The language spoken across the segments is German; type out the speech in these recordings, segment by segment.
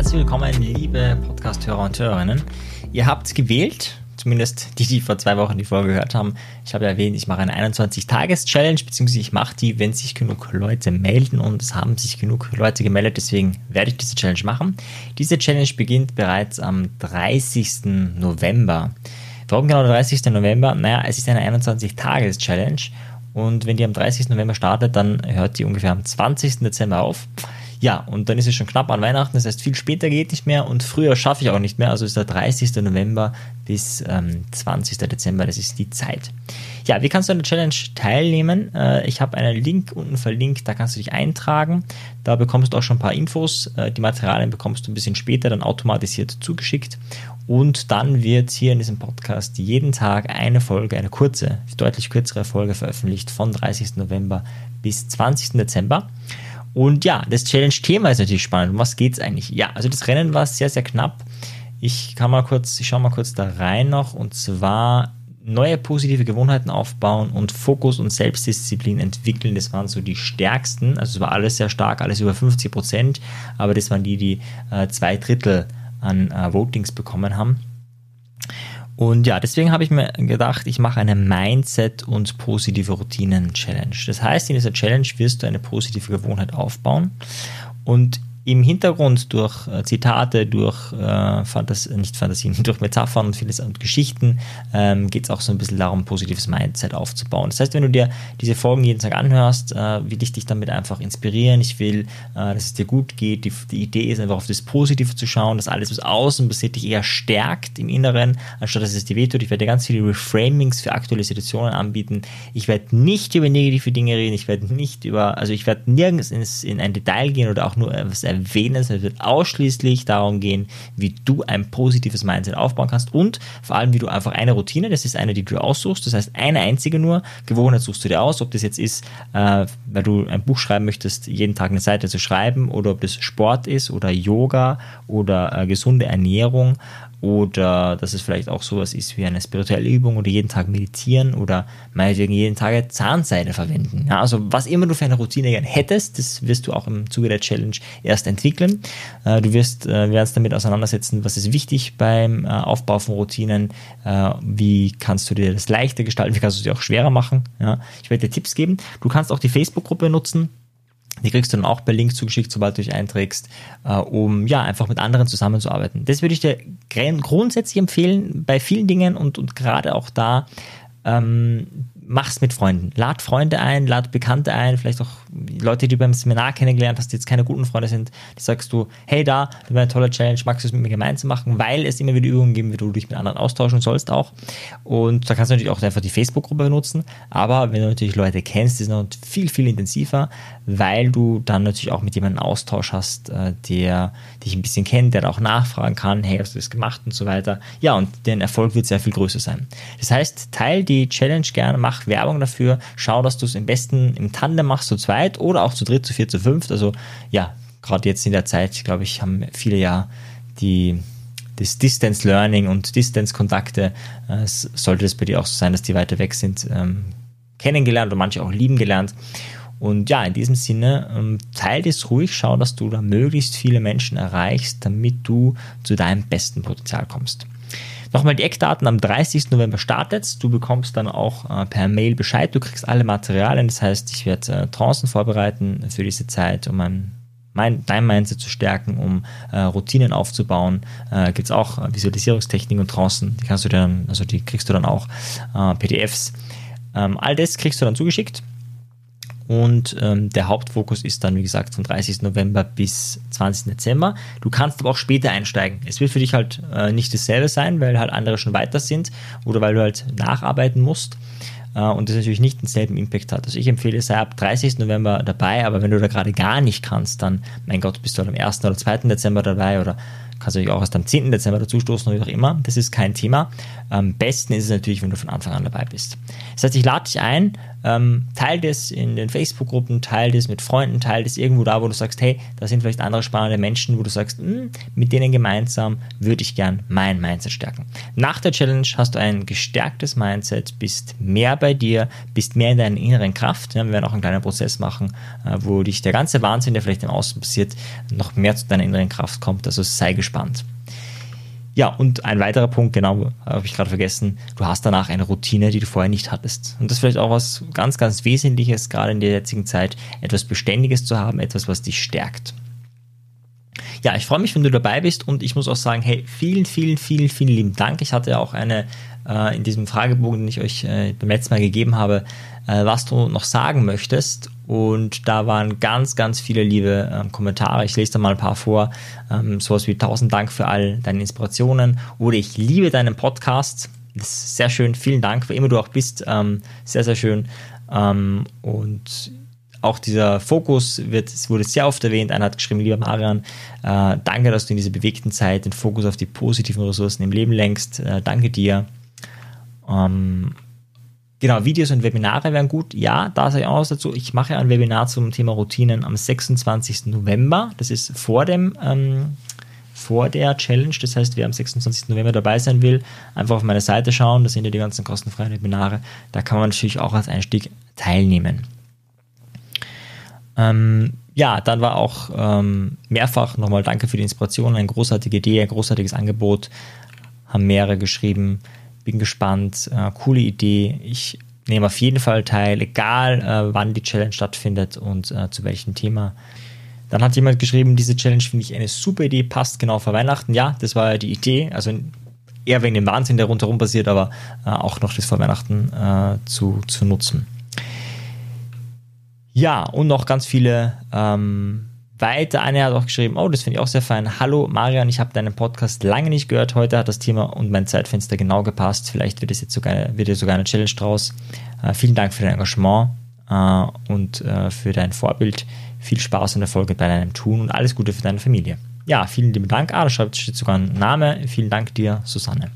herzlich willkommen, liebe Podcast-Hörer und Hörerinnen. Ihr habt gewählt, zumindest die, die vor zwei Wochen die Folge gehört haben. Ich habe ja erwähnt, ich mache eine 21-Tages-Challenge, beziehungsweise ich mache die, wenn sich genug Leute melden und es haben sich genug Leute gemeldet, deswegen werde ich diese Challenge machen. Diese Challenge beginnt bereits am 30. November. Warum genau der 30. November? Naja, es ist eine 21-Tages-Challenge und wenn die am 30. November startet, dann hört die ungefähr am 20. Dezember auf. Ja, und dann ist es schon knapp an Weihnachten, das heißt, viel später geht nicht mehr und früher schaffe ich auch nicht mehr. Also ist der 30. November bis ähm, 20. Dezember, das ist die Zeit. Ja, wie kannst du an der Challenge teilnehmen? Äh, ich habe einen Link unten verlinkt, da kannst du dich eintragen. Da bekommst du auch schon ein paar Infos. Äh, die Materialien bekommst du ein bisschen später dann automatisiert zugeschickt. Und dann wird hier in diesem Podcast jeden Tag eine Folge, eine kurze, deutlich kürzere Folge veröffentlicht von 30. November bis 20. Dezember. Und ja, das Challenge-Thema ist natürlich spannend. Um was geht es eigentlich? Ja, also das Rennen war sehr, sehr knapp. Ich kann mal kurz, ich schaue mal kurz da rein noch. Und zwar neue positive Gewohnheiten aufbauen und Fokus und Selbstdisziplin entwickeln. Das waren so die stärksten. Also es war alles sehr stark, alles über 50 Prozent. Aber das waren die, die äh, zwei Drittel an äh, Votings bekommen haben. Und ja, deswegen habe ich mir gedacht, ich mache eine Mindset- und positive Routinen-Challenge. Das heißt, in dieser Challenge wirst du eine positive Gewohnheit aufbauen. Und im Hintergrund durch äh, Zitate, durch äh, Fantas nicht Fantasien, durch Metaphern und vieles und Geschichten ähm, geht es auch so ein bisschen darum, positives Mindset aufzubauen. Das heißt, wenn du dir diese Folgen jeden Tag anhörst, äh, will ich dich damit einfach inspirieren. Ich will, äh, dass es dir gut geht. Die, die, Idee ist einfach auf das Positive zu schauen, dass alles, was außen passiert, dich eher stärkt im Inneren, anstatt dass es dir wehtut. Ich werde dir ganz viele Reframings für aktuelle Situationen anbieten. Ich werde nicht über negative Dinge reden. Ich werde nicht über, also ich werde nirgends ins, in ein Detail gehen oder auch nur etwas erwähnen. Es wird ausschließlich darum gehen, wie du ein positives Mindset aufbauen kannst und vor allem, wie du einfach eine Routine, das ist eine, die du aussuchst, das heißt eine einzige nur, Gewohnheit suchst du dir aus, ob das jetzt ist, äh, weil du ein Buch schreiben möchtest, jeden Tag eine Seite zu schreiben oder ob das Sport ist oder Yoga oder äh, gesunde Ernährung oder dass es vielleicht auch sowas ist wie eine spirituelle Übung oder jeden Tag meditieren oder meinetwegen jeden Tag Zahnseide verwenden. Ja, also was immer du für eine Routine gerne hättest, das wirst du auch im Zuge der Challenge erst entwickeln. Äh, du wirst, äh, wir uns damit auseinandersetzen, was ist wichtig beim äh, Aufbau von Routinen, wie kannst du dir das leichter gestalten, wie kannst du es dir auch schwerer machen. Ja, ich werde dir Tipps geben. Du kannst auch die Facebook-Gruppe nutzen die kriegst du dann auch per Link zugeschickt, sobald du dich einträgst, äh, um ja einfach mit anderen zusammenzuarbeiten. Das würde ich dir grundsätzlich empfehlen bei vielen Dingen und, und gerade auch da ähm, mach's mit Freunden. Lad Freunde ein, lad Bekannte ein, vielleicht auch Leute, die du beim Seminar kennengelernt hast, die jetzt keine guten Freunde sind, die sagst du, hey da, du eine tolle Challenge, magst du es mit mir gemeinsam machen, weil es immer wieder Übungen geben wird, wo du dich mit anderen austauschen sollst auch. Und da kannst du natürlich auch einfach die Facebook-Gruppe benutzen, aber wenn du natürlich Leute kennst, ist es noch viel, viel intensiver, weil du dann natürlich auch mit jemandem Austausch hast, äh, der dich ein bisschen kennt, der auch nachfragen kann, hey, hast du das gemacht und so weiter. Ja, und der Erfolg wird sehr viel größer sein. Das heißt, teil die Challenge gerne, mach Werbung dafür, schau, dass du es am besten im Tandem machst, zu zweit oder auch zu dritt, zu vier, zu fünft. Also ja, gerade jetzt in der Zeit, glaube ich, haben viele ja die das Distance Learning und Distance Kontakte, äh, sollte es bei dir auch so sein, dass die weiter weg sind, ähm, kennengelernt oder manche auch lieben gelernt. Und ja, in diesem Sinne, ähm, teile das ruhig, schau, dass du da möglichst viele Menschen erreichst, damit du zu deinem besten Potenzial kommst. Nochmal die Eckdaten, am 30. November startet Du bekommst dann auch äh, per Mail Bescheid. Du kriegst alle Materialien. Das heißt, ich werde äh, Trancen vorbereiten für diese Zeit, um ein mein, dein Mindset zu stärken, um äh, Routinen aufzubauen. Äh, Gibt es auch äh, Visualisierungstechniken und Trancen, die kannst du dann, also die kriegst du dann auch, äh, PDFs. Ähm, all das kriegst du dann zugeschickt und ähm, der Hauptfokus ist dann, wie gesagt, von 30. November bis 20. Dezember. Du kannst aber auch später einsteigen. Es wird für dich halt äh, nicht dasselbe sein, weil halt andere schon weiter sind oder weil du halt nacharbeiten musst äh, und das natürlich nicht denselben Impact hat. Also ich empfehle, sei ab 30. November dabei, aber wenn du da gerade gar nicht kannst, dann, mein Gott, bist du halt am 1. oder 2. Dezember dabei oder kannst du dich auch erst am 10. Dezember dazustoßen oder wie auch immer. Das ist kein Thema. Am besten ist es natürlich, wenn du von Anfang an dabei bist. Das heißt, ich lade dich ein, ähm, teil das in den Facebook-Gruppen, teil das mit Freunden, teil das irgendwo da, wo du sagst, hey, da sind vielleicht andere spannende Menschen, wo du sagst, hm, mit denen gemeinsam würde ich gern mein Mindset stärken. Nach der Challenge hast du ein gestärktes Mindset, bist mehr bei dir, bist mehr in deiner inneren Kraft. Ja, wir werden auch einen kleinen Prozess machen, äh, wo dich der ganze Wahnsinn, der vielleicht im Außen passiert, noch mehr zu deiner inneren Kraft kommt. Also sei gespannt. Ja, und ein weiterer Punkt, genau, habe ich gerade vergessen, du hast danach eine Routine, die du vorher nicht hattest. Und das ist vielleicht auch was ganz, ganz Wesentliches, gerade in der jetzigen Zeit, etwas Beständiges zu haben, etwas, was dich stärkt. Ja, ich freue mich, wenn du dabei bist und ich muss auch sagen, hey, vielen, vielen, vielen, vielen lieben Dank. Ich hatte ja auch eine äh, in diesem Fragebogen, den ich euch äh, beim letzten Mal gegeben habe, äh, was du noch sagen möchtest. Und da waren ganz, ganz viele liebe ähm, Kommentare. Ich lese da mal ein paar vor. Ähm, sowas wie tausend Dank für all deine Inspirationen oder ich liebe deinen Podcast. Das ist sehr schön. Vielen Dank, wo immer du auch bist. Ähm, sehr, sehr schön. Ähm, und auch dieser Fokus wird, wurde sehr oft erwähnt. Einer hat geschrieben, lieber Marian, äh, danke, dass du in dieser bewegten Zeit den Fokus auf die positiven Ressourcen im Leben lenkst. Äh, danke dir. Ähm, genau, Videos und Webinare wären gut. Ja, da sage ich auch was dazu. Ich mache ein Webinar zum Thema Routinen am 26. November. Das ist vor dem ähm, vor der Challenge. Das heißt, wer am 26. November dabei sein will, einfach auf meine Seite schauen. Da sind ja die ganzen kostenfreien Webinare. Da kann man natürlich auch als Einstieg teilnehmen. Ähm, ja, dann war auch ähm, mehrfach nochmal Danke für die Inspiration, eine großartige Idee, ein großartiges Angebot. Haben mehrere geschrieben bin gespannt. Äh, coole Idee. Ich nehme auf jeden Fall teil, egal äh, wann die Challenge stattfindet und äh, zu welchem Thema. Dann hat jemand geschrieben, diese Challenge finde ich eine super Idee, passt genau vor Weihnachten. Ja, das war ja die Idee. Also eher wegen dem Wahnsinn, der rundherum passiert, aber äh, auch noch das vor Weihnachten äh, zu, zu nutzen. Ja, und noch ganz viele ähm, weiter. Eine hat auch geschrieben, oh, das finde ich auch sehr fein. Hallo Marian, ich habe deinen Podcast lange nicht gehört. Heute hat das Thema und mein Zeitfenster genau gepasst. Vielleicht wird es jetzt sogar, wird sogar eine Challenge draus. Äh, vielen Dank für dein Engagement äh, und äh, für dein Vorbild. Viel Spaß und Erfolg bei deinem Tun und alles Gute für deine Familie. Ja, vielen lieben Dank. Ah, da steht sogar ein Name. Vielen Dank dir, Susanne.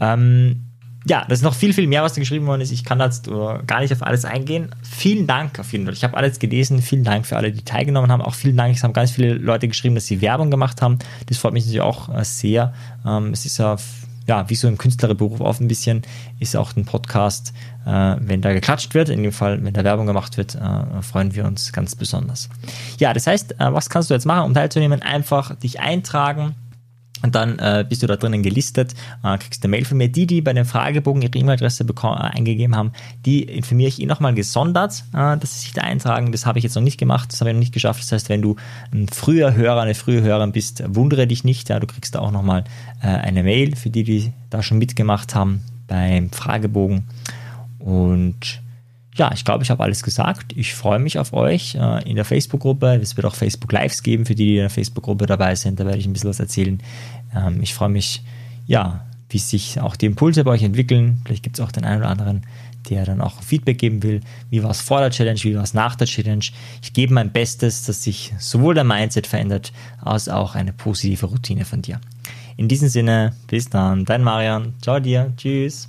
Ähm, ja, das ist noch viel, viel mehr, was da geschrieben worden ist. Ich kann jetzt gar nicht auf alles eingehen. Vielen Dank auf jeden Fall. Ich habe alles gelesen. Vielen Dank für alle, die teilgenommen haben. Auch vielen Dank. Es haben ganz viele Leute geschrieben, dass sie Werbung gemacht haben. Das freut mich natürlich auch äh, sehr. Ähm, es ist ja, ja, wie so im Künstlerberuf auch ein bisschen, ist auch ein Podcast, äh, wenn da geklatscht wird, in dem Fall, wenn da Werbung gemacht wird, äh, freuen wir uns ganz besonders. Ja, das heißt, was kannst du jetzt machen, um teilzunehmen? Einfach dich eintragen und dann äh, bist du da drinnen gelistet, äh, kriegst eine Mail von mir. Die, die bei dem Fragebogen ihre E-Mail-Adresse äh, eingegeben haben, die informiere ich eh nochmal gesondert, äh, dass sie sich da eintragen. Das habe ich jetzt noch nicht gemacht, das habe ich noch nicht geschafft. Das heißt, wenn du ein früher Hörer, eine frühe Hörerin bist, wundere dich nicht. Ja, du kriegst da auch nochmal äh, eine Mail für die, die da schon mitgemacht haben beim Fragebogen. Und ja, ich glaube, ich habe alles gesagt. Ich freue mich auf euch äh, in der Facebook-Gruppe. Es wird auch Facebook-Lives geben für die, die in der Facebook-Gruppe dabei sind. Da werde ich ein bisschen was erzählen. Ähm, ich freue mich, ja, wie sich auch die Impulse bei euch entwickeln. Vielleicht gibt es auch den einen oder anderen, der dann auch Feedback geben will. Wie war es vor der Challenge, wie war es nach der Challenge? Ich gebe mein Bestes, dass sich sowohl der Mindset verändert, als auch eine positive Routine von dir. In diesem Sinne, bis dann, dein Marian. Ciao dir. Tschüss.